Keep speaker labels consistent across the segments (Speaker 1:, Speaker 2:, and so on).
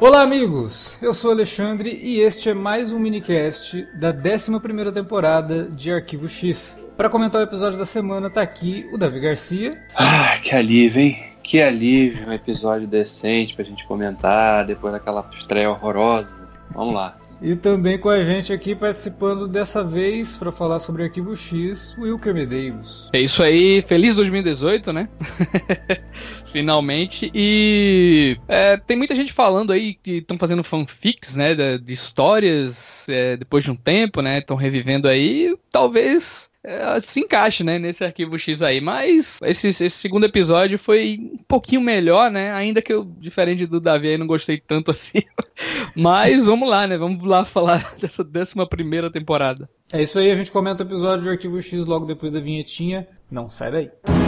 Speaker 1: Olá, amigos! Eu sou Alexandre e este é mais um minicast da 11 temporada de Arquivo X. Para comentar o episódio da semana, tá aqui o Davi Garcia.
Speaker 2: Ah, que alívio, hein? Que alívio, um episódio decente pra gente comentar depois daquela estreia horrorosa. Vamos lá.
Speaker 1: E também com a gente aqui participando dessa vez para falar sobre Arquivo X, Wilker Medeiros.
Speaker 3: É isso aí, feliz 2018, né? Finalmente. E é, tem muita gente falando aí que estão fazendo fanfics, né? De, de histórias é, depois de um tempo, né? Estão revivendo aí. Talvez se encaixe, né, nesse arquivo X aí. Mas esse, esse, segundo episódio foi um pouquinho melhor, né? Ainda que eu, diferente do Davi, aí não gostei tanto assim. Mas vamos lá, né? Vamos lá falar dessa décima primeira temporada.
Speaker 1: É isso aí, a gente comenta o episódio de arquivo X logo depois da vinhetinha. Não sai daí.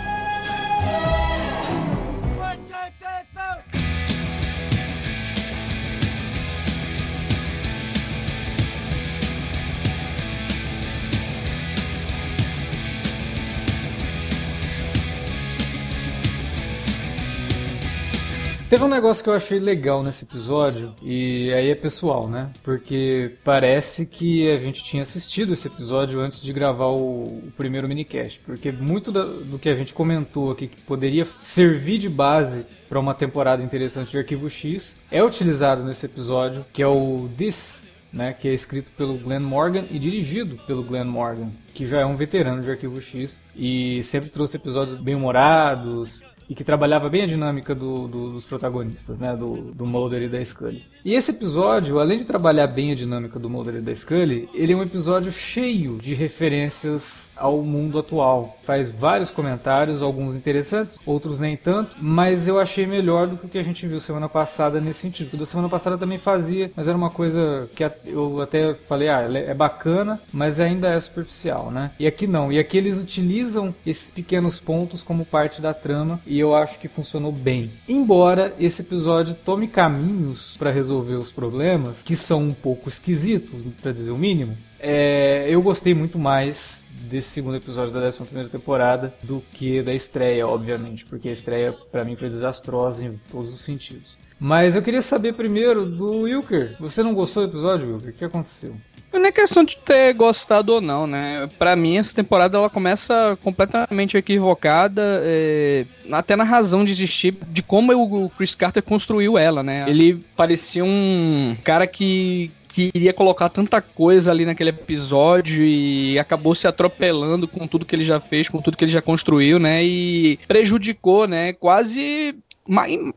Speaker 1: Teve um negócio que eu achei legal nesse episódio, e aí é pessoal, né? Porque parece que a gente tinha assistido esse episódio antes de gravar o, o primeiro minicast. Porque muito da, do que a gente comentou aqui, que poderia servir de base para uma temporada interessante de Arquivo X, é utilizado nesse episódio, que é o This, né, que é escrito pelo Glenn Morgan e dirigido pelo Glenn Morgan, que já é um veterano de Arquivo X e sempre trouxe episódios bem humorados e que trabalhava bem a dinâmica do, do, dos protagonistas, né, do, do Mulder e da Scully. E esse episódio, além de trabalhar bem a dinâmica do Mulder e da Scully, ele é um episódio cheio de referências ao mundo atual. Faz vários comentários, alguns interessantes, outros nem tanto, mas eu achei melhor do que o que a gente viu semana passada nesse sentido. Porque da semana passada também fazia, mas era uma coisa que eu até falei, ah, é bacana, mas ainda é superficial, né? E aqui não. E aqui eles utilizam esses pequenos pontos como parte da trama e eu acho que funcionou bem. Embora esse episódio tome caminhos para resolver os problemas que são um pouco esquisitos, para dizer o mínimo, é, eu gostei muito mais desse segundo episódio da 11 primeira temporada do que da estreia, obviamente, porque a estreia para mim foi desastrosa em todos os sentidos. Mas eu queria saber primeiro do Wilker. Você não gostou do episódio, Wilker? O que aconteceu?
Speaker 3: Não é questão de ter gostado ou não, né? Pra mim, essa temporada ela começa completamente equivocada, é, até na razão de existir, de como o Chris Carter construiu ela, né? Ele parecia um cara que queria colocar tanta coisa ali naquele episódio e acabou se atropelando com tudo que ele já fez, com tudo que ele já construiu, né? E prejudicou, né? Quase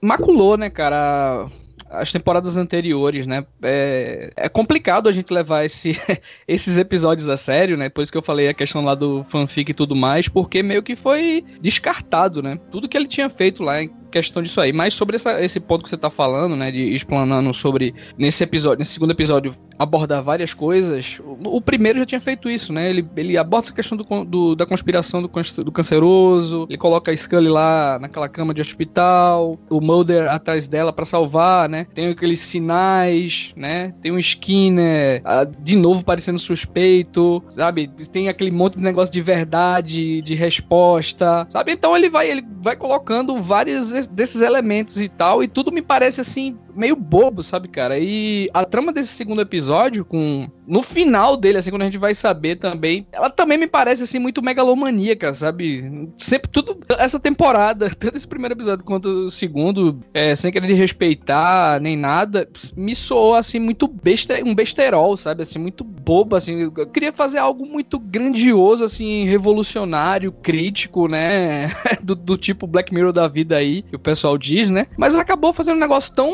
Speaker 3: maculou, né, cara? As temporadas anteriores, né? É, é complicado a gente levar esse, esses episódios a sério, né? Depois que eu falei a questão lá do fanfic e tudo mais, porque meio que foi descartado, né? Tudo que ele tinha feito lá questão disso aí. Mas sobre essa, esse ponto que você tá falando, né? De explanando sobre nesse episódio, nesse segundo episódio, abordar várias coisas. O, o primeiro já tinha feito isso, né? Ele, ele aborda essa questão do, do, da conspiração do, do canceroso. Ele coloca a Scully lá naquela cama de hospital. O Mulder atrás dela para salvar, né? Tem aqueles sinais, né? Tem um Skinner ah, de novo parecendo suspeito, sabe? Tem aquele monte de negócio de verdade, de resposta, sabe? Então ele vai, ele vai colocando várias desses elementos e tal, e tudo me parece assim, meio bobo, sabe, cara? E a trama desse segundo episódio, com. No final dele, assim, quando a gente vai saber também, ela também me parece, assim, muito megalomaníaca, sabe? Sempre tudo. Essa temporada, tanto esse primeiro episódio quanto o segundo, é, sem querer respeitar nem nada, me soou, assim, muito besta, um besterol, sabe? Assim, muito bobo, assim. Eu queria fazer algo muito grandioso, assim, revolucionário, crítico, né? do, do tipo Black Mirror da vida aí, que o pessoal diz, né? Mas acabou fazendo um negócio tão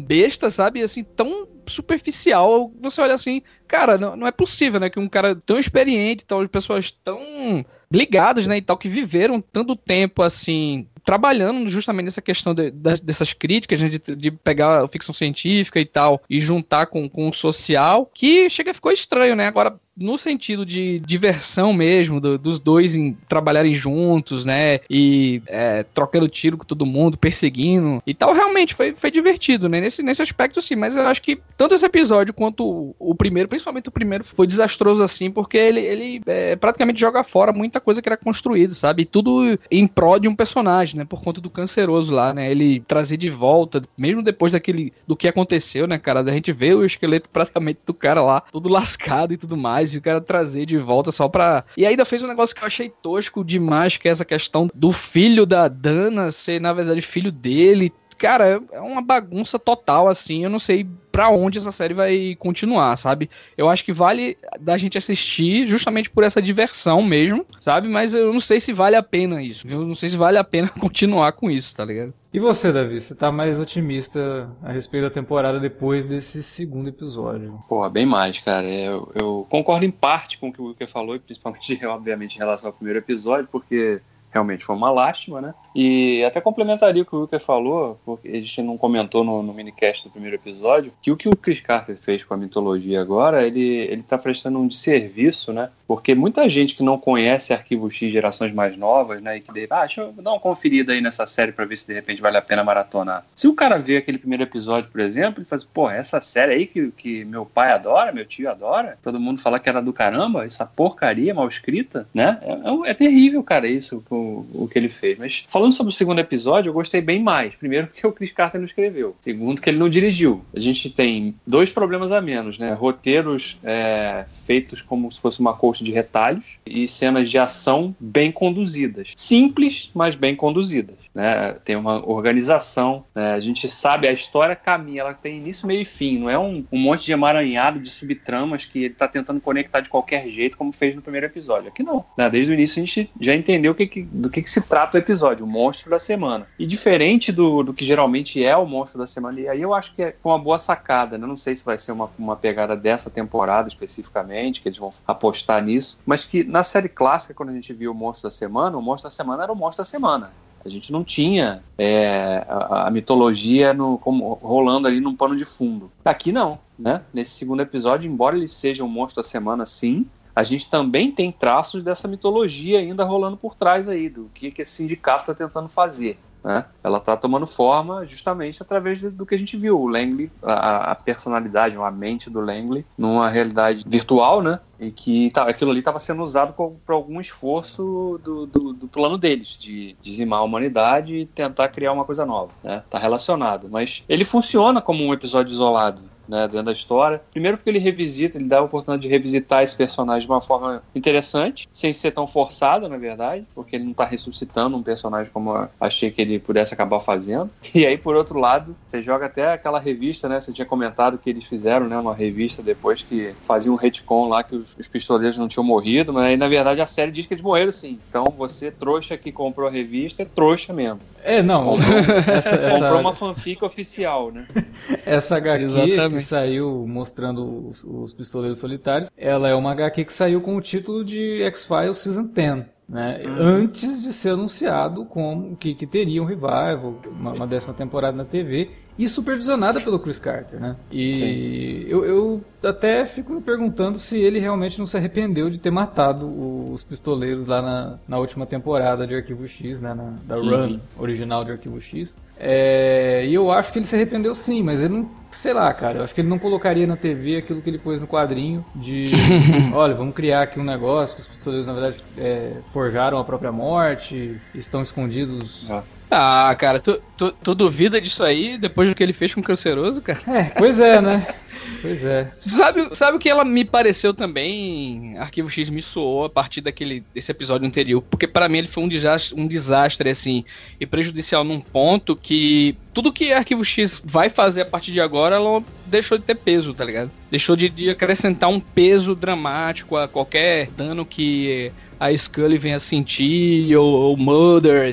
Speaker 3: besta, sabe? Assim, tão superficial. Você olha assim, cara, não, não é possível, né? Que um cara tão experiente, tal, pessoas tão ligadas, né, e tal, que viveram tanto tempo assim trabalhando justamente nessa questão de, de, dessas críticas, né, de, de, pegar a ficção científica e tal, e juntar com, com o social, que chega ficou estranho, né? Agora, no sentido de diversão mesmo, do, dos dois em trabalharem juntos, né? E é, trocando tiro com todo mundo, perseguindo e tal, realmente foi, foi divertido, né? Nesse, nesse aspecto, sim. Mas eu acho que tanto esse episódio quanto o, o primeiro, principalmente o primeiro, foi desastroso assim, porque ele, ele é, praticamente joga fora muita coisa que era construída, sabe? tudo em prol de um personagem, né? Por conta do canceroso lá, né? Ele trazer de volta, mesmo depois daquele do que aconteceu, né, cara? A gente vê o esqueleto praticamente do cara lá, todo lascado e tudo mais e o cara trazer de volta só pra. E ainda fez um negócio que eu achei tosco demais, que é essa questão do filho da Dana ser, na verdade, filho dele. Cara, é uma bagunça total, assim. Eu não sei para onde essa série vai continuar, sabe? Eu acho que vale da gente assistir justamente por essa diversão mesmo, sabe? Mas eu não sei se vale a pena isso. Eu não sei se vale a pena continuar com isso, tá ligado?
Speaker 1: E você, Davi, você tá mais otimista a respeito da temporada depois desse segundo episódio?
Speaker 2: Pô, bem mais, cara. Eu, eu concordo em parte com o que o Wilker falou, principalmente, obviamente, em relação ao primeiro episódio, porque realmente foi uma lástima, né? E até complementaria o que o Wilker falou, porque a gente não comentou no, no minicast do primeiro episódio, que o que o Chris Carter fez com a mitologia agora, ele, ele tá prestando um desserviço, né? Porque muita gente que não conhece Arquivo X gerações mais novas, né? E que deve, ah, deixa eu dar uma conferida aí nessa série para ver se de repente vale a pena maratonar. Se o cara vê aquele primeiro episódio, por exemplo, ele faz, pô, essa série aí que, que meu pai adora, meu tio adora, todo mundo fala que era do caramba, essa porcaria mal escrita, né? É, é, é terrível, cara, isso. O, o, que ele fez. Mas falando sobre o segundo episódio, eu gostei bem mais. Primeiro, porque o Chris Carter não escreveu. Segundo, que ele não dirigiu. A gente tem dois problemas a menos, né? Roteiros é, feitos como se fosse uma coxa de retalhos e cenas de ação bem conduzidas. Simples, mas bem conduzidas né? Tem uma organização, né? a gente sabe a história caminha, ela tem início, meio e fim, não é um, um monte de emaranhado de subtramas que ele está tentando conectar de qualquer jeito, como fez no primeiro episódio. Aqui não, né? Desde o início a gente já entendeu que, que, do que, que, se trata o episódio, o monstro da semana. E diferente do, do que geralmente é o monstro da semana, e aí eu acho que é uma boa sacada, né? Não sei se vai ser uma, uma pegada dessa temporada especificamente, que eles vão apostar nisso, mas que na série clássica, quando a gente viu o monstro da semana, o monstro da semana era o monstro da semana. A gente não tinha é, a, a, mitologia no, como, rolando ali num pano de fundo. Aqui não, né? Nesse segundo episódio, embora ele seja um monstro da semana, sim, a gente também tem traços dessa mitologia ainda rolando por trás aí, do que, que esse sindicato está tentando fazer. Né? Ela está tomando forma justamente através do que a gente viu, o Langley, a, a personalidade, a mente do Langley, numa realidade virtual, né? E que tá, aquilo ali estava sendo usado para algum esforço do, do, do, plano deles, de dizimar a humanidade e tentar criar uma coisa nova. Né? Tá relacionado. Mas ele funciona como um episódio isolado né, dentro da história. Primeiro porque ele revisita, ele dá a oportunidade de revisitar esse personagem de uma forma interessante, sem ser tão forçada, na verdade, porque ele não está ressuscitando um personagem como eu achei que ele pudesse acabar fazendo. E aí, por outro lado, você joga até aquela revista, né, você tinha comentado que eles fizeram, né, uma revista depois que fazia um retcon lá que os, os pistoleiros não tinham morrido, mas aí, na verdade, a série diz que eles morreram sim. Então, você, trouxa que comprou a revista, é trouxa mesmo.
Speaker 1: É, não.
Speaker 2: Comprou, essa, essa... comprou uma fanfic oficial, né?
Speaker 1: essa HQ Exatamente. Que saiu mostrando os, os, pistoleiros solitários, ela é uma HQ que saiu com o título de X-Files Season 10. Né? Uhum. Antes de ser anunciado como que, que teria um revival, uma, uma décima temporada na TV e supervisionada pelo Chris Carter, né? E eu, eu, até fico me perguntando se ele realmente não se arrependeu de ter matado os pistoleiros lá na, na última temporada de Arquivo X, né? Na, da run original de Arquivo X. É, e eu acho que ele se arrependeu sim, mas ele não, sei lá, cara, eu acho que ele não colocaria na TV aquilo que ele pôs no quadrinho de, olha, vamos criar aqui um negócio que os pistoleiros na verdade é, forjaram a própria morte, estão escondidos
Speaker 3: ah. Ah, cara, tu, tu, tu, duvida disso aí depois do que ele fez com o Canceroso, cara?
Speaker 1: É, pois é, né? Pois é.
Speaker 3: Sabe, sabe o que ela me pareceu também? Arquivo X me soou a partir daquele desse episódio anterior, porque para mim ele foi um desastre, um desastre assim e prejudicial num ponto que tudo que Arquivo X vai fazer a partir de agora, ela deixou de ter peso, tá ligado? Deixou de, de acrescentar um peso dramático a qualquer dano que a Scully venha sentir, ou, ou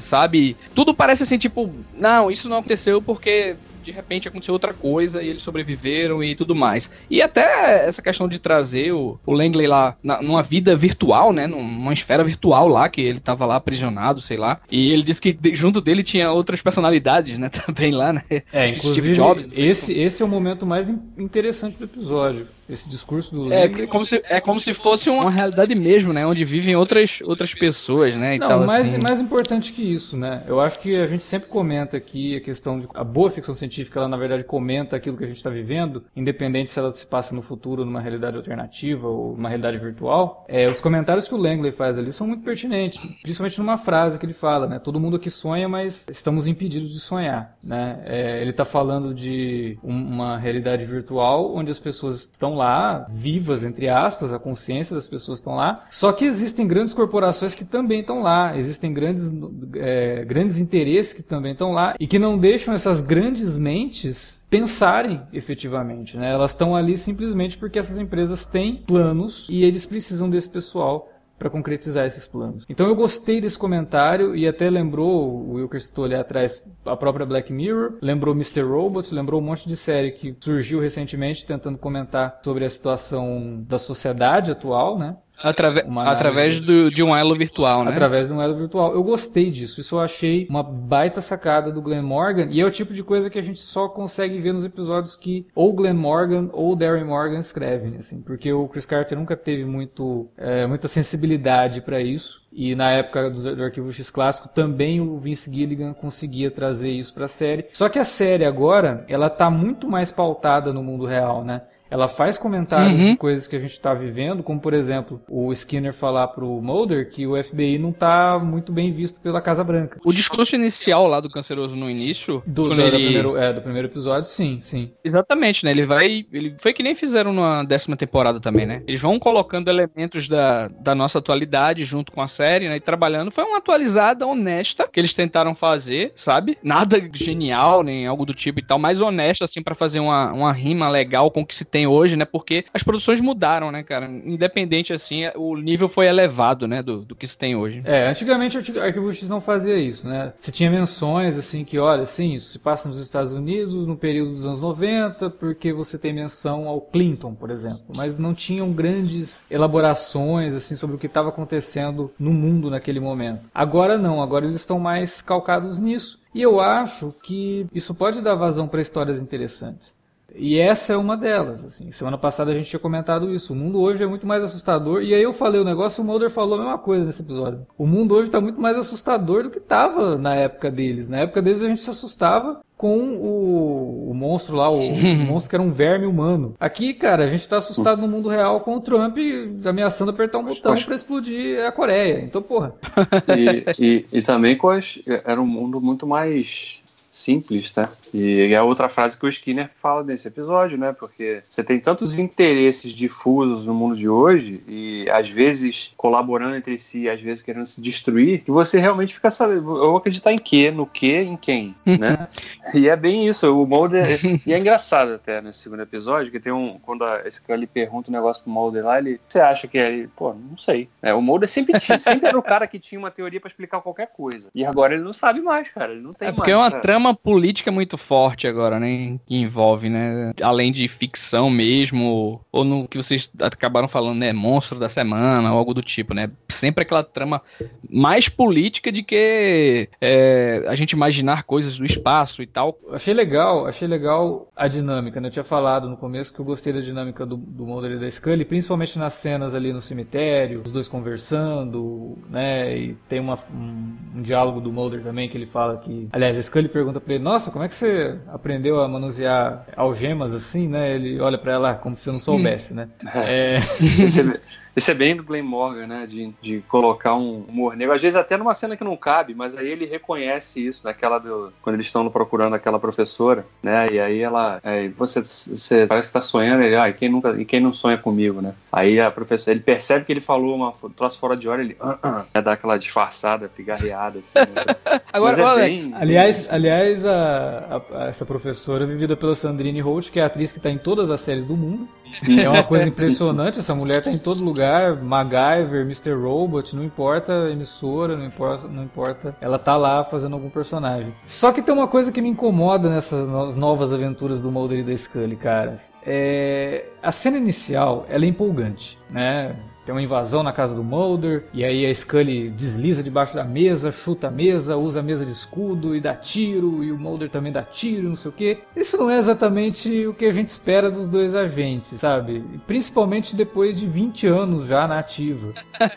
Speaker 3: sabe? Tudo parece assim, tipo, não, isso não aconteceu porque de repente aconteceu outra coisa e eles sobreviveram e tudo mais. E até essa questão de trazer o, o Langley lá na, numa vida virtual, né? Numa esfera virtual lá, que ele tava lá aprisionado, sei lá. E ele disse que junto dele tinha outras personalidades, né? Também lá, né?
Speaker 1: É, inclusive, Jobs, né? esse, esse é o momento mais interessante do episódio. Esse discurso do
Speaker 3: é, é como se É como se fosse uma realidade mesmo, né? Onde vivem outras, outras pessoas, né?
Speaker 1: Não, tal, mais, assim. mais importante que isso, né? Eu acho que a gente sempre comenta aqui a questão de. A boa ficção científica, ela na verdade comenta aquilo que a gente está vivendo, independente se ela se passa no futuro, numa realidade alternativa ou numa realidade virtual. É, os comentários que o Langley faz ali são muito pertinentes, principalmente numa frase que ele fala, né? Todo mundo aqui sonha, mas estamos impedidos de sonhar, né? É, ele está falando de uma realidade virtual onde as pessoas estão lá, vivas, entre aspas, a consciência das pessoas estão lá. Só que existem grandes corporações que também estão lá, existem grandes, é, grandes interesses que também estão lá e que não deixam essas grandes mentes pensarem efetivamente. Né? Elas estão ali simplesmente porque essas empresas têm planos e eles precisam desse pessoal para concretizar esses planos. Então eu gostei desse comentário e até lembrou, o Wilker citou ali atrás, a própria Black Mirror, lembrou Mr. Robot, lembrou um monte de série que surgiu recentemente tentando comentar sobre a situação da sociedade atual, né?
Speaker 3: Atrave através do, de um elo virtual, né?
Speaker 1: Através de um elo virtual. Eu gostei disso. Isso eu achei uma baita sacada do Glenn Morgan. E é o tipo de coisa que a gente só consegue ver nos episódios que ou Glenn Morgan ou Darren Morgan escrevem, assim. Porque o Chris Carter nunca teve muito, é, muita sensibilidade para isso. E na época do, do, Arquivo X clássico também o Vince Gilligan conseguia trazer isso para a série. Só que a série agora, ela tá muito mais pautada no mundo real, né? Ela faz comentários uhum. de coisas que a gente está vivendo, como por exemplo, o Skinner falar pro Mulder que o FBI não está muito bem visto pela Casa Branca.
Speaker 3: O discurso inicial lá do canceroso no início,
Speaker 1: do, do, ele... do, primeiro, é, do primeiro episódio, sim, sim.
Speaker 3: Exatamente, né? Ele vai, ele foi que nem fizeram na décima temporada também, né? Eles vão colocando elementos da, da nossa atualidade junto com a série, né? E trabalhando. Foi uma atualizada honesta que eles tentaram fazer, sabe? Nada genial nem algo do tipo e tal, mais honesta assim para fazer uma, uma rima legal com o que se tem tem hoje, né? Porque as produções mudaram, né, cara? Independente assim, o nível foi elevado, né, do, do que se tem hoje.
Speaker 1: É, antigamente o Arquivo X não fazia isso, né? Você tinha menções assim que, olha, sim, isso se passa nos Estados Unidos no período dos anos 90, porque você tem menção ao Clinton, por exemplo, mas não tinham grandes elaborações assim sobre o que estava acontecendo no mundo naquele momento. Agora não, agora eles estão mais calcados nisso. E eu acho que isso pode dar vazão para histórias interessantes. E essa é uma delas. Assim. Semana passada a gente tinha comentado isso. O mundo hoje é muito mais assustador. E aí eu falei o negócio e o Mulder falou a mesma coisa nesse episódio. O mundo hoje está muito mais assustador do que estava na época deles. Na época deles a gente se assustava com o, o monstro lá, o, o, monstro que era um verme humano. Aqui, cara, a gente tá assustado no mundo real com o Trump ameaçando apertar um botão para explodir a Coreia. Então, porra.
Speaker 2: E, e, e também com as, era um mundo muito mais simples, tá? E é outra frase que o Skinner fala nesse episódio, né? Porque você tem tantos interesses difusos no mundo de hoje e às vezes colaborando entre si, às vezes querendo se destruir, que você realmente fica sabendo, eu vou acreditar em quê, no quê, em quem, né? e é bem isso, o Mulder, e é engraçado até nesse segundo episódio, que tem um, quando a, esse cara lhe pergunta um negócio pro Mulder lá, ele, você acha que é, pô, não sei. É, o Mulder sempre, tinha, sempre era o cara que tinha uma teoria para explicar qualquer coisa. E agora ele não sabe mais, cara, ele não tem
Speaker 3: é porque
Speaker 2: mais.
Speaker 3: é uma
Speaker 2: cara.
Speaker 3: trama política muito forte agora, né? Que envolve, né? Além de ficção mesmo, ou no que vocês acabaram falando, né? Monstro da semana, ou algo do tipo, né? Sempre aquela trama mais política de que é, a gente imaginar coisas do espaço e tal.
Speaker 1: Achei legal, achei legal a dinâmica, né? Eu tinha falado no começo que eu gostei da dinâmica do, do Mulder e da Scully, principalmente nas cenas ali no cemitério, os dois conversando, né? E tem uma, um, um diálogo do Mulder também que ele fala que. Aliás, a Scully pergunta pra ele: Nossa, como é que você aprendeu a manusear algemas assim, né? Ele olha para ela como se eu não soubesse, hum. né?
Speaker 2: É. é... Esse é bem do Glenn Morgan, né? De, de colocar um humor negro. Às vezes até numa cena que não cabe, mas aí ele reconhece isso, naquela do. Quando eles estão procurando aquela professora, né? E aí ela. É, você, você parece que tá sonhando, ele, ah, e quem, nunca, e quem não sonha comigo, né? Aí a professora, ele percebe que ele falou uma troço fora de hora, ele ah, ah, é, dá aquela disfarçada, pigarreada, assim. Né?
Speaker 1: Agora, é Alex, bem... aliás, aliás a, a, a, essa professora, vivida pela Sandrine Holt, que é a atriz que tá em todas as séries do mundo, É uma coisa impressionante, essa mulher tá em todo lugar, MacGyver, Mr. Robot, não importa emissora, não importa, não importa, ela tá lá fazendo algum personagem. Só que tem uma coisa que me incomoda nessas novas aventuras do Mulder e da Scully, cara. É... A cena inicial, ela é empolgante, né? Tem uma invasão na casa do Mulder, e aí a Scully desliza debaixo da mesa, chuta a mesa, usa a mesa de escudo e dá tiro, e o Mulder também dá tiro, não sei o que. Isso não é exatamente o que a gente espera dos dois agentes, sabe? Principalmente depois de 20 anos já na ativa.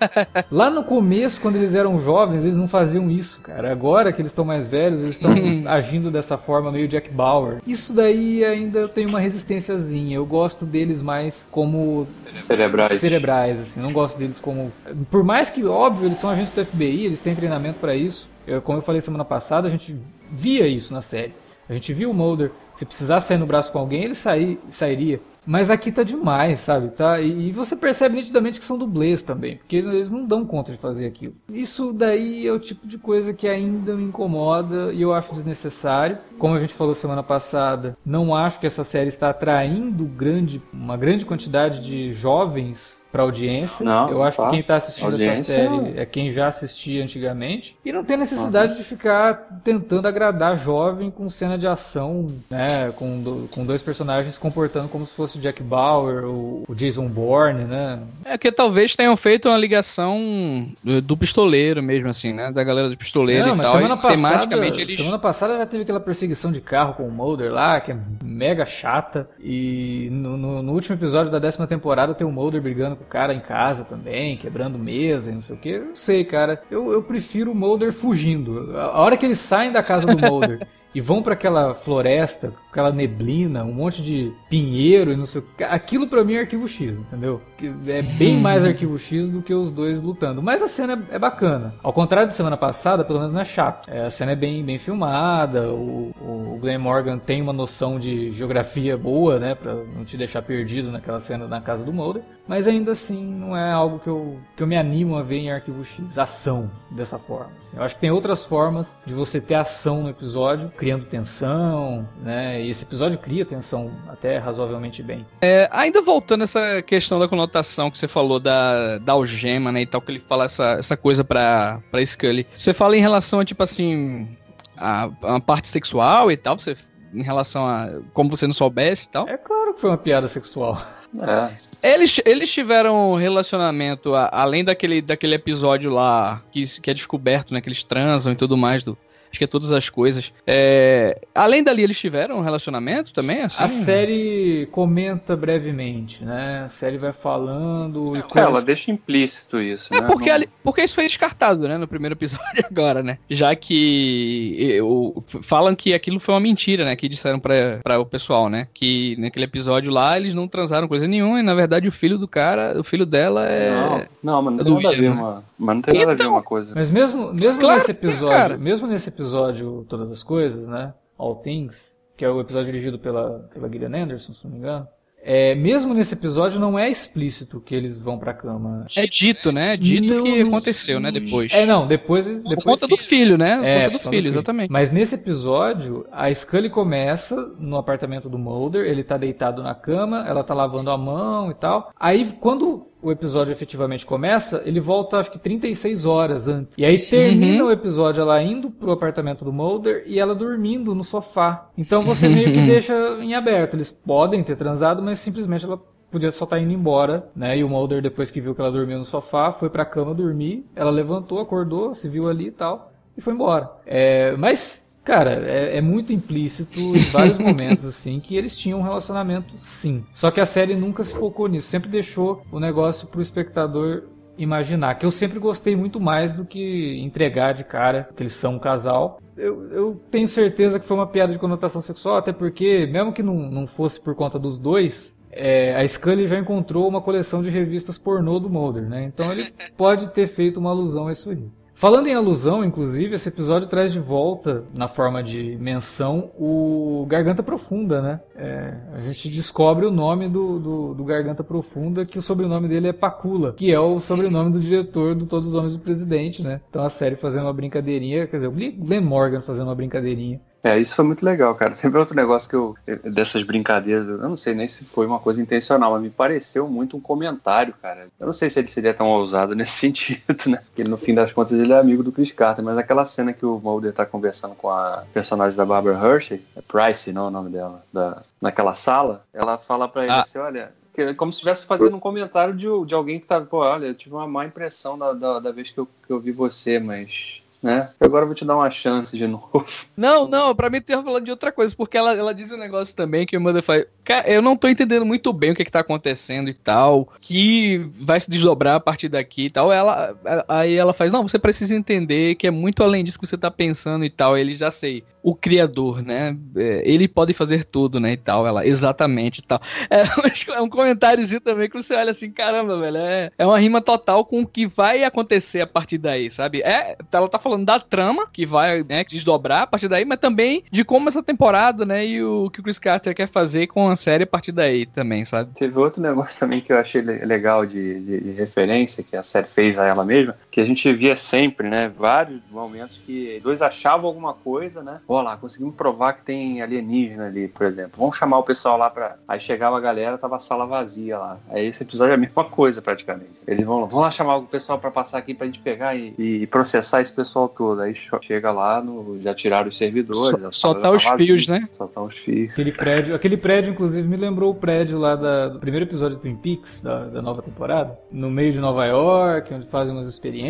Speaker 1: Lá no começo, quando eles eram jovens, eles não faziam isso, cara. Agora que eles estão mais velhos, eles estão agindo dessa forma meio Jack Bauer. Isso daí ainda tem uma resistênciazinha. Eu gosto deles mais como
Speaker 2: cerebrais,
Speaker 1: cerebrais assim assim, não gosto deles como. Por mais que, óbvio, eles são agentes do FBI, eles têm treinamento para isso. Eu, como eu falei semana passada, a gente via isso na série. A gente viu o Mulder, se precisasse sair no braço com alguém, ele sair, sairia. Mas aqui tá demais, sabe? Tá? E, e, você percebe nitidamente que são dublês também, porque eles não dão conta de fazer aquilo. Isso daí é o tipo de coisa que ainda me incomoda e eu acho desnecessário. Como a gente falou semana passada, não acho que essa série está atraindo grande, uma grande quantidade de jovens para audiência. Não, eu acho que quem está assistindo essa série é quem já assistia antigamente e não tem necessidade uhum. de ficar tentando agradar jovem com cena de ação, né, com, do, com dois personagens comportando como se fosse o Jack Bauer, o, o Jason Bourne, né?
Speaker 3: É que talvez tenham feito uma ligação do, do pistoleiro mesmo assim, né, da galera do pistoleiro não, e tal. Semana
Speaker 1: e passada, tematicamente eles... semana passada já teve aquela perseguição de carro com o Mulder lá, que é mega chata e no, no, no último episódio da décima temporada tem o Mulder brigando com o cara em casa também, quebrando mesa e não sei o que. Eu não sei, cara. Eu, eu prefiro o Mulder fugindo. A hora que eles saem da casa do Mulder e vão para aquela floresta, aquela neblina, um monte de pinheiro e não sei o que. Aquilo para mim é arquivo X, entendeu? É bem mais uhum. arquivo X do que os dois lutando. Mas a cena é bacana. Ao contrário da semana passada, pelo menos não é chato. É, a cena é bem, bem filmada, o, o Glenn Morgan tem uma noção de geografia boa, né, pra não te deixar perdido naquela cena na casa do Mulder. Mas ainda assim, não é algo que eu, que eu me animo a ver em arquivo X. Ação dessa forma. Assim. Eu acho que tem outras formas de você ter ação no episódio criando tensão, né? E esse episódio cria tensão até razoavelmente bem.
Speaker 3: É, ainda voltando essa questão da conotação que você falou da, da algema, né, e tal, que ele fala essa, essa coisa pra, pra Scully. Você fala em relação a, tipo assim, a, a parte sexual e tal, você em relação a como você não soubesse e tal?
Speaker 1: É claro que foi uma piada sexual.
Speaker 3: É. Eles, eles tiveram um relacionamento, além daquele, daquele episódio lá que, que é descoberto, né? Que eles transam e tudo mais do, acho que é todas as coisas. É, além dali, eles tiveram um relacionamento também? Assim?
Speaker 1: A série comenta brevemente, né? A série vai falando.
Speaker 2: É, coisas... Ela deixa implícito isso.
Speaker 3: É né? porque, ali, porque isso foi descartado, né? No primeiro episódio agora, né? Já que eu, falam que aquilo foi uma mentira, né? Que disseram para o pessoal, né? Que naquele episódio lá eles não transaram coisa nenhuma e na verdade o filho do cara, o filho dela é.
Speaker 2: Não, não mas não tem nada a ver uma. Mas não tem nada a ver então, uma coisa.
Speaker 1: Mas mesmo, mesmo claro nesse episódio, mesmo nesse episódio episódio Todas as Coisas, né? All Things, que é o episódio dirigido pela, pela Gillian Anderson, se não me engano. É, mesmo nesse episódio não é explícito que eles vão pra cama.
Speaker 3: É dito, né? É dito não, que aconteceu, né? Depois.
Speaker 1: É, não, depois. depois
Speaker 3: Por conta sim. do filho, né? Por é, conta do filho, filho, exatamente.
Speaker 1: Mas nesse episódio, a Scully começa no apartamento do Mulder, ele tá deitado na cama, ela tá lavando a mão e tal. Aí, quando o episódio efetivamente começa, ele volta acho que 36 horas antes. E aí termina uhum. o episódio ela indo pro apartamento do Mulder e ela dormindo no sofá. Então você meio que deixa em aberto. Eles podem ter transado, mas simplesmente ela podia só estar tá indo embora, né? E o Mulder, depois que viu que ela dormiu no sofá, foi pra cama dormir. Ela levantou, acordou, se viu ali e tal, e foi embora. É, mas Cara, é, é, muito implícito em vários momentos, assim, que eles tinham um relacionamento, sim. Só que a série nunca se focou nisso, sempre deixou o negócio pro espectador imaginar. Que eu sempre gostei muito mais do que entregar de cara que eles são um casal. Eu, eu tenho certeza que foi uma piada de conotação sexual, até porque, mesmo que não, não fosse por conta dos dois, é, a Scully já encontrou uma coleção de revistas pornô do Mulder, né? Então ele pode ter feito uma alusão a isso aí. Falando em alusão, inclusive, esse episódio traz de volta, na forma de menção, o Garganta Profunda, né? É, a gente descobre o nome do, do, do, Garganta Profunda, que o sobrenome dele é Pacula, que é o sobrenome do diretor do Todos os Homens do Presidente, né? Então a série fazendo uma brincadeirinha, quer dizer, o Glenn Morgan fazendo uma brincadeirinha
Speaker 2: É, isso foi muito legal, cara. Teve outro negócio que eu. dessas brincadeiras, eu não sei nem se foi uma coisa intencional, mas me pareceu muito um comentário, cara. Eu não sei se ele seria tão ousado nesse sentido, né? Porque no fim das contas ele é amigo do Chris Carter, mas aquela cena que o Mulder tá conversando com a personagem da Barbara Hershey, é Price, não é o nome dela, da, naquela sala, ela fala pra ele ah. assim: olha, é como se estivesse fazendo um comentário de, de alguém que tá, pô, olha, eu tive uma má impressão da, da, da vez que eu, que eu vi você, mas né? Agora eu vou te dar uma chance de novo.
Speaker 3: Não, não, pra mim tu ia falando de outra coisa, porque ela, ela diz um negócio também que o Mother faz. Cara, eu não tô entendendo muito bem o que, que tá acontecendo e tal, que vai se desdobrar a partir daqui e tal. Ela, aí ela faz, não, você precisa entender que é muito além disso que você tá pensando e tal. Ele já sei, o criador, né? É, ele pode fazer tudo, né? E tal. Ela, exatamente e tal. É, é um comentáriozinho também que você olha assim, caramba, velho. É, é uma rima total com o que vai acontecer a partir daí, sabe? É, ela tá falando da trama que vai né, desdobrar a partir daí, mas também de como essa temporada, né? E o que o Chris Carter quer fazer com a série a partir daí também, sabe?
Speaker 2: Teve outro negócio também que eu achei legal de, de, de referência que a série fez a ela mesma, que a gente via sempre, né? Vários momentos que dois achavam alguma coisa, né? Ó lá, conseguimos provar que tem alienígena ali, por exemplo. Vamos chamar o pessoal lá pra. Aí chegava a galera, tava a sala vazia lá. Aí esse episódio é a mesma coisa, praticamente. Eles vão lá, vão lá chamar o pessoal pra passar aqui pra gente pegar e, e processar esse pessoal todo. Aí chega lá, no, já tiraram os servidores.
Speaker 3: So, soltar os fios, né?
Speaker 2: Soltar os fios.
Speaker 1: Aquele prédio, aquele prédio, inclusive, me lembrou o prédio lá da, do primeiro episódio do Twin Peaks, da, da nova temporada. No meio de Nova York, onde fazem umas experiências,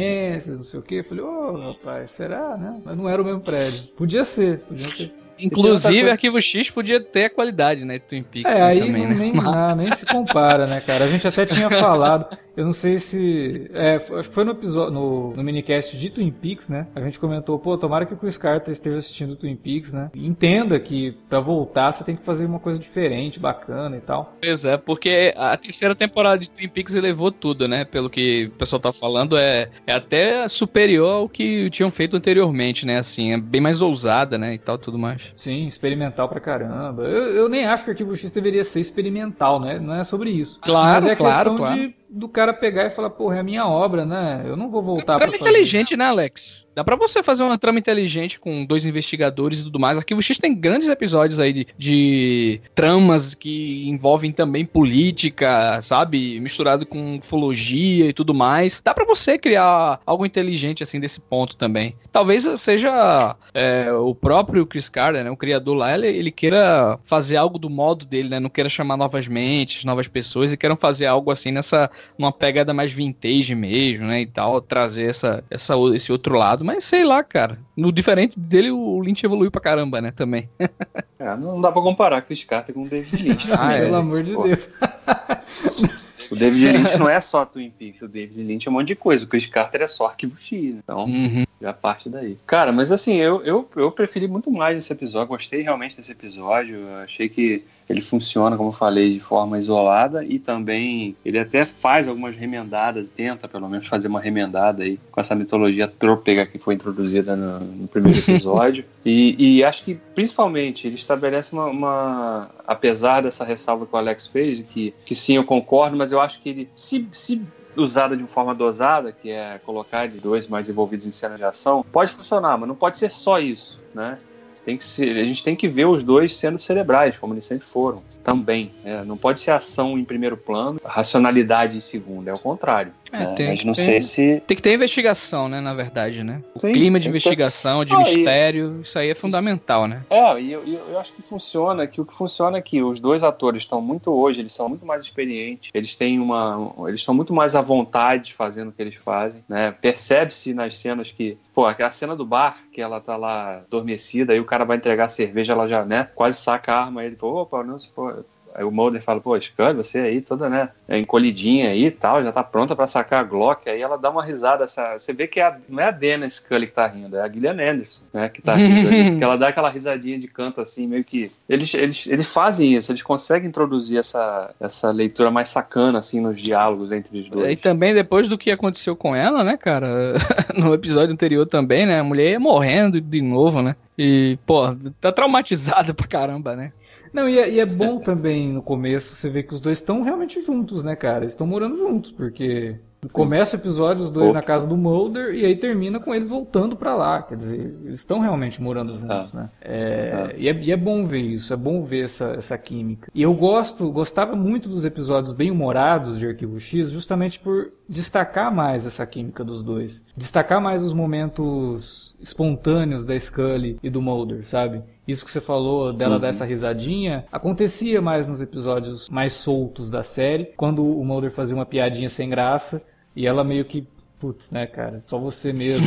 Speaker 1: não sei o que. Eu falei, ô oh, rapaz, será, né? Mas não era o mesmo prédio. Podia ser, podia ser.
Speaker 3: Inclusive, Arquivo X podia ter a qualidade, né? Twin Peaks.
Speaker 1: É, aí também, né? nem, Mas... nem se compara, né, cara? A gente até tinha falado. Eu não sei se. É, acho que foi no episódio, no, no minicast de Twin Peaks, né? A gente comentou, pô, tomara que o Chris Carter esteja assistindo Twin Peaks, né? entenda que para voltar você tem que fazer uma coisa diferente, bacana e tal.
Speaker 3: Pois é, porque a terceira temporada de Twin Peaks elevou tudo, né? Pelo que o pessoal tá falando, é, é até superior ao que tinham feito anteriormente, né? Assim, é bem mais ousada, né? E tal, tudo mais.
Speaker 1: Sim, experimental pra caramba. Eu, eu nem acho que o Arquivo X deveria ser experimental, né? Não é sobre isso.
Speaker 3: Claro, Mas
Speaker 1: é
Speaker 3: claro, claro. de
Speaker 1: do cara pegar e falar, porra, é a minha obra, né? Eu não vou voltar
Speaker 3: para. É inteligente, né, Alex? Dá pra você fazer uma trama inteligente com dois investigadores e tudo mais. Arquivo X tem grandes episódios aí de, de tramas que envolvem também política, sabe? Misturado com ufologia e tudo mais. Dá pra você criar algo inteligente assim desse ponto também. Talvez seja é, o próprio Chris Carter, né? O criador lá, ele, ele, queira fazer algo do modo dele, né? Não queira chamar novas mentes, novas pessoas e queiram fazer algo assim nessa, uma pegada mais vintage mesmo, né? E tal, trazer essa, essa, esse outro lado mas sei lá, cara. No diferente dele, o Lynch evoluiu pra caramba, né? Também.
Speaker 2: é, não dá pra comparar Chris Carter com o David Lynch.
Speaker 1: ah, é, pelo amor de Deus.
Speaker 2: O David Lynch não é só Twin Peaks, o David Lynch é um monte de coisa. O Chris Carter é só Arquivo X, então uhum. já parte daí. Cara, mas assim, eu, eu, eu preferi muito mais esse episódio, gostei realmente desse episódio. Achei que ele funciona, como eu falei, de forma isolada e também ele até faz algumas remendadas, tenta pelo menos fazer uma remendada aí com essa mitologia trôpega que foi introduzida no, no primeiro episódio. e, e, acho que principalmente ele estabelece uma, uma, Apesar dessa ressalva que o Alex fez, que, que sim, eu concordo, mas eu acho que ele se, se usada de uma forma dosada, que é colocar dois mais envolvidos em cena de ação, pode funcionar, mas não pode ser só isso, né? Tem que ser, a gente tem que ver os dois sendo cerebrais, como eles sempre foram, também. Né? Não pode ser ação em primeiro plano, racionalidade em segundo, é o contrário. É,
Speaker 3: tem, mas não sei se. Tem que ter investigação, né? Na verdade, né? Sim, Clima de investigação, ter... de ah, mistério, e... isso aí é fundamental, né?
Speaker 2: É, e eu, eu, acho que funciona, que o que funciona é que os dois atores estão muito hoje, eles são muito mais experientes, eles têm uma. Eles estão muito mais à vontade fazendo o que eles fazem, né? Percebe-se nas cenas que. Pô, aquela cena do bar, que ela tá lá adormecida, aí o cara vai entregar a cerveja, ela já, né? Quase saca a arma, aí ele falou, opa, não, se pô, Aí o Mulder fala, pô, Scully, você aí toda, né, é encolhidinha aí e tal, já tá pronta para sacar a Glock. Aí ela dá uma risada, essa, você vê que é a, não é a Dana Scully que tá rindo, é a Gillian Anderson, né, que tá rindo ali, ela dá aquela risadinha de canto assim, meio que... Eles, eles, eles fazem isso, eles conseguem introduzir essa, essa leitura mais sacana, assim, nos diálogos entre os dois.
Speaker 3: E também depois do que aconteceu com ela, né, cara, no episódio anterior também, né, a mulher ia morrendo de novo, né, e, pô, tá traumatizada pra caramba, né.
Speaker 1: Não, e é, e é bom também no começo você ver que os dois estão realmente juntos, né, cara? Eles estão morando juntos, porque Começa o episódio, os dois Opa. na casa do Mulder, e aí termina com eles voltando para lá. Quer dizer, eles estão realmente morando juntos, ah. né? É, ah. e, é, e, é, bom ver isso, é bom ver essa, essa química. E eu gosto, gostava muito dos episódios bem humorados de Arquivo X, justamente por destacar mais essa química dos dois. Destacar mais os momentos espontâneos da Scully e do Mulder, sabe? Isso que você falou dela uhum. dar essa risadinha acontecia mais nos episódios mais soltos da série, quando o Mulder fazia uma piadinha sem graça e ela meio que putz, né, cara? Só você mesmo.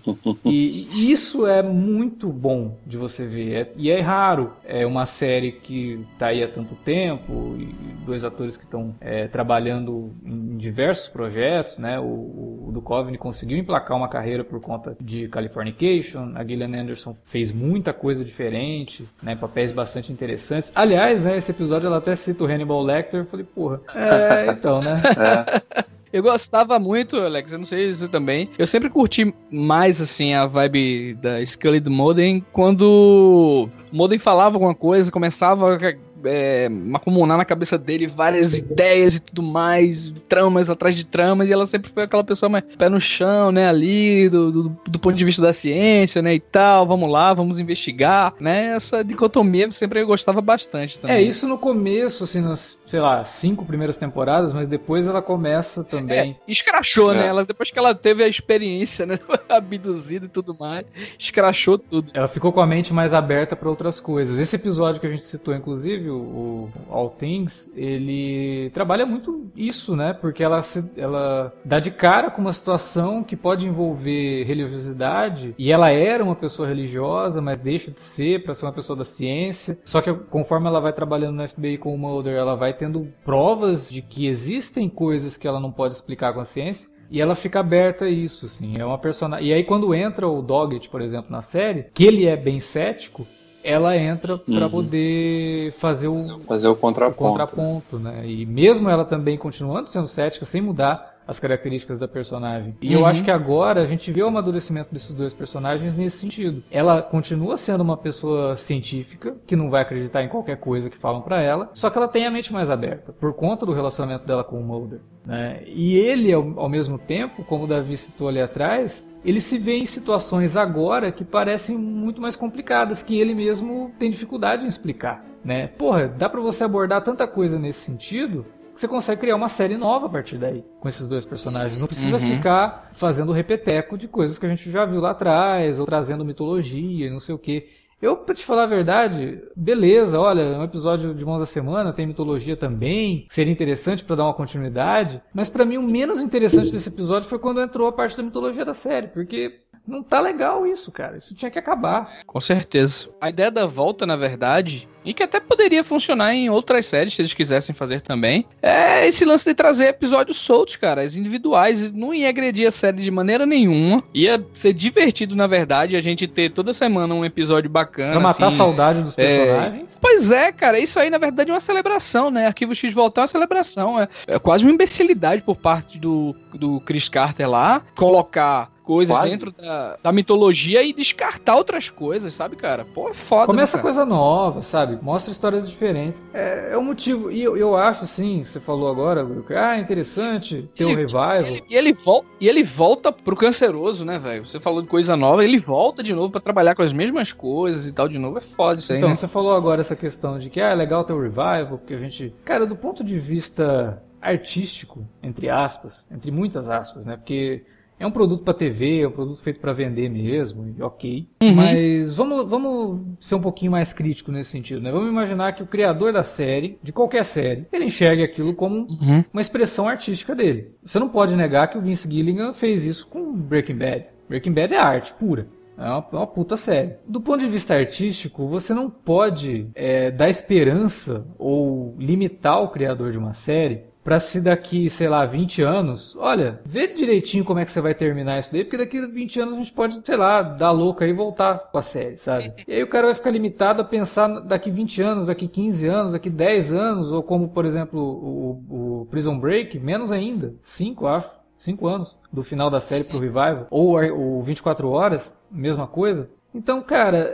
Speaker 1: e, e, isso é muito bom de você ver. É, e é raro. É uma série que tá aí há tanto tempo, e dois atores que estão é, trabalhando em diversos projetos, né? O, o, o Duchovny conseguiu emplacar uma carreira por conta de Californication. A Gillian Anderson fez muita coisa diferente, né? Papéis bastante interessantes. Aliás, né, esse episódio ela até cita o Hannibal Lecter. Eu falei, porra, é, então, né? É.
Speaker 3: Eu gostava muito, Alex, eu não sei se também. Eu sempre curti mais, assim, a vibe da Scully do Modem quando o Modem falava alguma coisa, começava é, acumular na cabeça dele várias ideias e tudo mais, tramas atrás de tramas, e ela sempre foi aquela pessoa mais pé no chão, né, ali, do, do, do, ponto de vista da ciência, né, e tal, vamos lá, vamos investigar, né, essa dicotomia sempre eu gostava bastante também.
Speaker 1: É, isso no começo, assim, nas, sei lá, cinco primeiras temporadas, mas depois ela começa também...
Speaker 3: É, escrachou, né, é. né, ela, depois que ela teve a experiência, né, abduzida e tudo mais, escrachou tudo.
Speaker 1: Ela ficou com a mente mais aberta para outras coisas. Esse episódio que a gente citou, inclusive, o, o All Things, ele trabalha muito isso, né? Porque ela, se, ela dá de cara com uma situação que pode envolver religiosidade, e ela era uma pessoa religiosa, mas deixa de ser para ser uma pessoa da ciência. Só que conforme ela vai trabalhando no FBI com o Mulder, ela vai tendo provas de que existem coisas que ela não pode explicar com a ciência. E ela fica aberta a isso, assim. É uma personagem. E aí, quando entra o Doggett, por exemplo, na série, que ele é bem cético, ela entra para uhum. poder fazer o,
Speaker 2: fazer o contraponto.
Speaker 1: o contraponto, né? E mesmo ela também continuando sendo cética, sem mudar as características da personagem. E uhum. eu acho que agora a gente vê o amadurecimento desses dois personagens nesse sentido. Ela continua sendo uma pessoa científica, que não vai acreditar em qualquer coisa que falam para ela, só que ela tem a mente mais aberta, por conta do relacionamento dela com o Mulder. Né? E ele, ao, ao mesmo tempo, como o Davi citou ali atrás, ele se vê em situações agora que parecem muito mais complicadas, que ele mesmo tem dificuldade em explicar. Né? Porra, dá para você abordar tanta coisa nesse sentido você consegue criar uma série nova a partir daí, com esses dois personagens. Não precisa uhum. ficar fazendo repeteco de coisas que a gente já viu lá atrás, ou trazendo mitologia e não sei o que. Eu, pra te falar a verdade, beleza, olha, um episódio de Mãos da Semana tem mitologia também, seria interessante para dar uma continuidade, mas para mim o menos interessante desse episódio foi quando entrou a parte da mitologia da série, porque não tá legal isso, cara. Isso tinha que acabar.
Speaker 3: Com certeza. A ideia da volta, na verdade, e que até poderia funcionar em outras séries, se eles quisessem fazer também, é esse lance de trazer episódios soltos, cara, as individuais. Não ia agredir a série de maneira nenhuma. Ia ser divertido, na verdade, a gente ter toda semana um episódio bacana.
Speaker 1: Pra matar assim, a saudade dos personagens.
Speaker 3: É... Pois é, cara, isso aí, na verdade, é uma celebração, né? Arquivo X voltar é uma celebração. É, é quase uma imbecilidade por parte do, do Chris Carter lá colocar coisas Quase. dentro da, da, mitologia e descartar outras coisas, sabe, cara? Pô, é foda.
Speaker 1: Começa
Speaker 3: né,
Speaker 1: coisa nova, sabe? Mostra histórias diferentes. É, é o motivo. E eu, eu acho, sim, você falou agora, Bruno, ah, interessante ter um revival.
Speaker 3: E ele, e ele, volta, e ele volta pro canceroso, né, velho? Você falou de coisa nova, ele volta de novo para trabalhar com as mesmas coisas e tal de novo. É foda isso aí,
Speaker 1: Então,
Speaker 3: né?
Speaker 1: você falou agora essa questão de que ah, é legal ter o um revival, porque a gente. Cara, do ponto de vista artístico, entre aspas, entre muitas aspas, né? Porque é um produto para TV, é um produto feito para vender mesmo, e ok. Uhum. Mas vamos, vamos ser um pouquinho mais crítico nesse sentido, né? Vamos imaginar que o criador da série, de qualquer série, ele enxerga aquilo como uhum. uma expressão artística dele. Você não pode negar que o Vince Gilligan fez isso com Breaking Bad. Breaking Bad é arte pura. É uma, uma, puta série. Do ponto de vista artístico, você não pode é, dar esperança ou limitar o criador de uma série para se daqui, sei lá, 20 anos, olha, vê direitinho como é que você vai terminar isso daí, porque daqui a 20 anos a gente pode, sei lá, dar louca e voltar com a série, sabe? E aí o cara vai ficar limitado a pensar daqui 20 anos, daqui 15 anos, daqui 10 anos, ou como, por exemplo, o, o Prison Break, menos ainda, 5, acho. 5 anos do final da série pro Revival, ou o 24 horas, mesma coisa. Então, cara,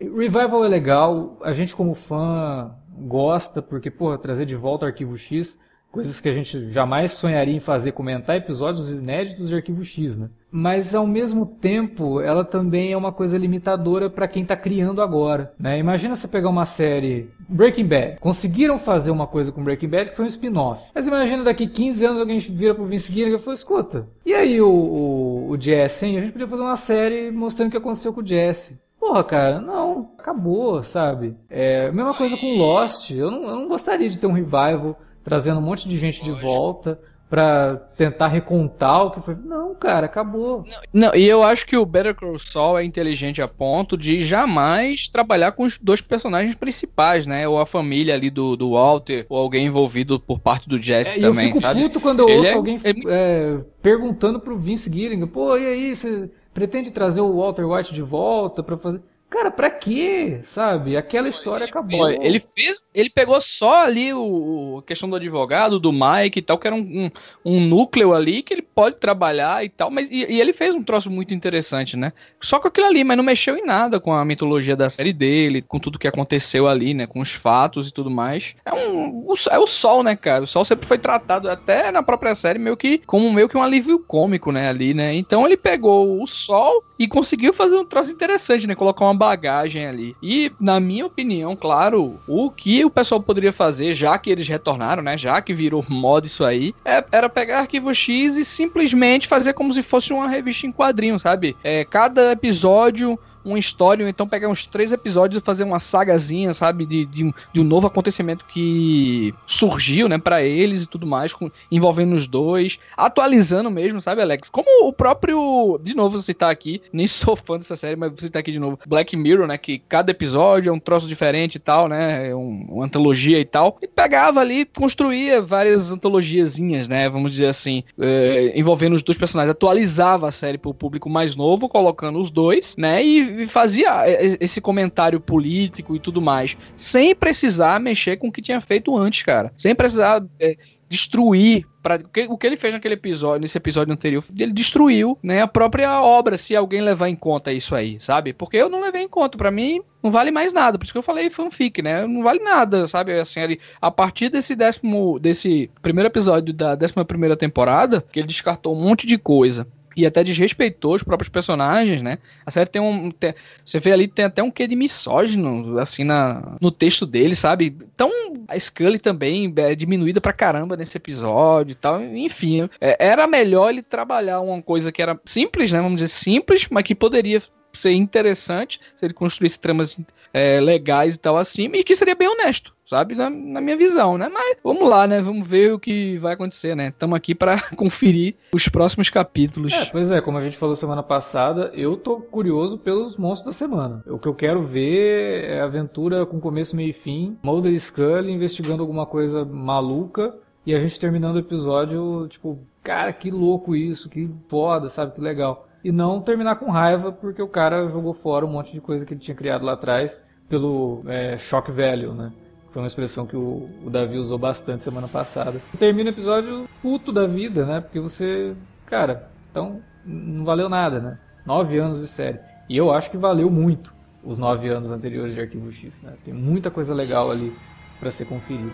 Speaker 1: Revival é legal, a gente como fã gosta, porque, porra, trazer de volta o Arquivo X coisas que a gente jamais sonharia em fazer, comentar episódios inéditos de Arquivo X, né? Mas ao mesmo tempo, ela também é uma coisa limitadora para quem está criando agora, né? Imagina você pegar uma série Breaking Bad. Conseguiram fazer uma coisa com Breaking Bad que foi um spin-off. Mas imagina daqui 15 anos alguém vira pro Vince Gilligan e fala: "Escuta, e aí o, o, o Jesse, hein? A gente podia fazer uma série mostrando o que aconteceu com o Jesse." Porra, cara, não, acabou, sabe? É, mesma coisa com Lost. Eu não, eu não gostaria de ter um revival trazendo um monte de gente de volta para tentar recontar o que foi. Não, cara, acabou.
Speaker 3: Não, e eu acho que o Better Call Saul é inteligente a ponto de jamais trabalhar com os dois personagens principais, né? Ou a família ali do, do Walter, ou alguém envolvido por parte do Jesse
Speaker 1: é,
Speaker 3: também,
Speaker 1: eu fico
Speaker 3: sabe?
Speaker 1: puto quando eu
Speaker 3: Ele
Speaker 1: ouço
Speaker 3: é-
Speaker 1: alguém
Speaker 3: é-
Speaker 1: é, perguntando pro Vince Gilligan, pô, e aí, você pretende trazer o Walter White de volta para fazer... Cara, pra quê? Sabe? Aquela história acabou.
Speaker 3: Olha, ele fez. Ele pegou só ali o, o- a questão do advogado, do Mike e tal, que era um, um, um núcleo ali que ele pode trabalhar e tal, mas. E, e ele fez um troço muito interessante, né? Só com aquilo ali, mas não mexeu em nada com a mitologia da série dele, com tudo que aconteceu ali, né? Com os fatos e tudo mais. É um. o- É o sol, né, cara? O sol sempre foi tratado, até na própria série, meio que como meio que um alívio cômico, né? Ali, né? Então ele pegou o sol e conseguiu fazer um troço interessante, né? Colocar uma bagagem ali. E, na minha opinião, claro, o que o pessoal poderia fazer, já que eles retornaram, né? Já que virou moda isso aí, é- era pegar Arquivo X e simplesmente fazer como se fosse uma revista em quadrinho, sabe? É, cada episódio uma história, ou então pegar uns três episódios e fazer uma sagazinha, sabe, de, de, um, de um novo acontecimento que surgiu, né, para eles e tudo mais, com- envolvendo os dois, atualizando mesmo, sabe, Alex? Como o próprio, de novo vou citar aqui, nem sou fã dessa série, mas vou citar aqui de novo, Black Mirror, né, que cada episódio é um troço diferente e tal, né, é um- uma antologia e tal, e pegava ali, construía várias antologiazinhas, né, vamos dizer assim, é, envolvendo os dois personagens, atualizava a série pro público mais novo, colocando os dois, né, e, fazia é, esse comentário político e tudo mais, sem precisar mexer com o que tinha feito antes, cara, sem precisar é, destruir pra, o que- ele fez naquele episódio, nesse episódio anterior, ele destruiu, né, a própria obra, se alguém levar em conta isso aí, sabe? Porque eu não levei em conta, pra mim não vale mais nada, por isso que eu falei fanfic, né? Não vale nada, sabe? Assim, ele, a partir desse décimo, desse primeiro episódio da décima primeira temporada, que ele descartou um monte de coisa e até desrespeitou os próprios personagens, né? A série tem um. tem- você vê ali, tem até um quê de misógino, assim, na, no texto dele, sabe? Então, a Scully também é diminuída pra caramba nesse episódio e tal. Enfim, é, era melhor ele trabalhar uma coisa que era simples, né? Vamos dizer simples, mas que poderia ser interessante se ele construísse tramas é, legais e tal assim, e que seria bem honesto, sabe? Na, na minha visão, né? Mas vamos lá, né? Vamos ver o que vai acontecer, né? Estamos aqui pra conferir os próximos capítulos.
Speaker 1: É, pois é, como a gente falou semana passada, eu tô curioso pelos monstros da semana. O que eu quero ver é aventura com começo, meio e fim, Mulder e Scully investigando alguma coisa maluca e a gente terminando o episódio, tipo, cara, que louco isso, que foda, sabe, que legal. E não terminar com raiva porque o cara jogou fora um monte de coisa que ele tinha criado lá atrás pelo é, shock value, né? Foi uma expressão que o, o Davi usou bastante semana passada. Termina o episódio puto da vida, né? Porque você. Cara, então não valeu nada, né? Nove anos de série. E eu acho que valeu muito os nove anos anteriores de Arquivo X, né? Tem muita coisa legal ali para ser conferida.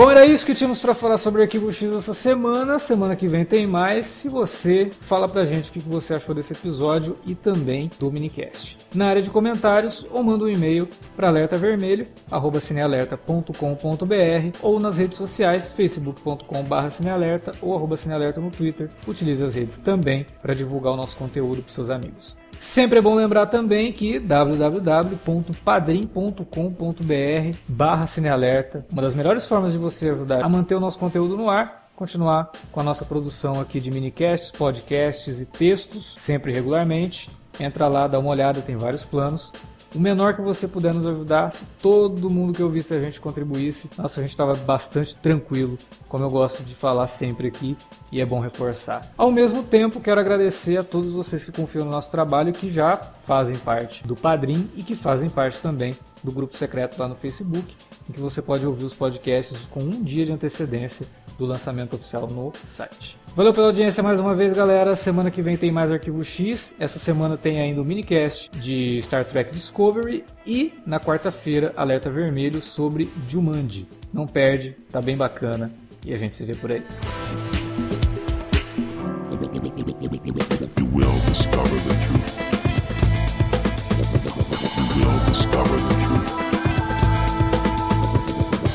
Speaker 1: Bom, era isso que tínhamos para falar sobre o Arquivo X essa semana. Semana que vem tem mais. Se você fala pra gente o que você achou desse episódio e também do minicast. Na área de comentários, ou manda um e-mail para alertavermelho@cinealerta.com.br ou nas redes sociais facebook.com/cinealerta ou arroba cinealerta no Twitter. Utilize as redes também para divulgar o nosso conteúdo para seus amigos. Sempre é bom lembrar também que www.padrim.com.br barra cinealerta, uma das melhores formas de você ajudar a manter o nosso conteúdo no ar, continuar com a nossa produção aqui de minicasts, podcasts e textos, sempre regularmente. Entra lá, dá uma olhada, tem vários planos. O menor que você puder nos ajudar, se todo mundo que ouvisse a gente contribuísse, nossa, a gente estava bastante tranquilo, como eu gosto de falar sempre aqui, e é bom reforçar. Ao mesmo tempo, quero agradecer a todos vocês que confiam no nosso trabalho, que já fazem parte do Padrim e que fazem parte também do grupo secreto lá no Facebook, em que você pode ouvir os podcasts com um dia de antecedência do lançamento oficial no site. Valeu pela audiência mais uma vez, galera. Semana que vem tem mais Arquivo X. Essa semana tem ainda o minicast de Star Trek Discovery e na quarta-feira Alerta Vermelho sobre Jumanji. Não perde, tá bem bacana e a gente se vê por aí. You will discover the truth. Will discover the truth.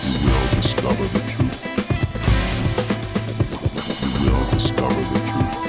Speaker 1: You will discover the truth. You will discover the truth.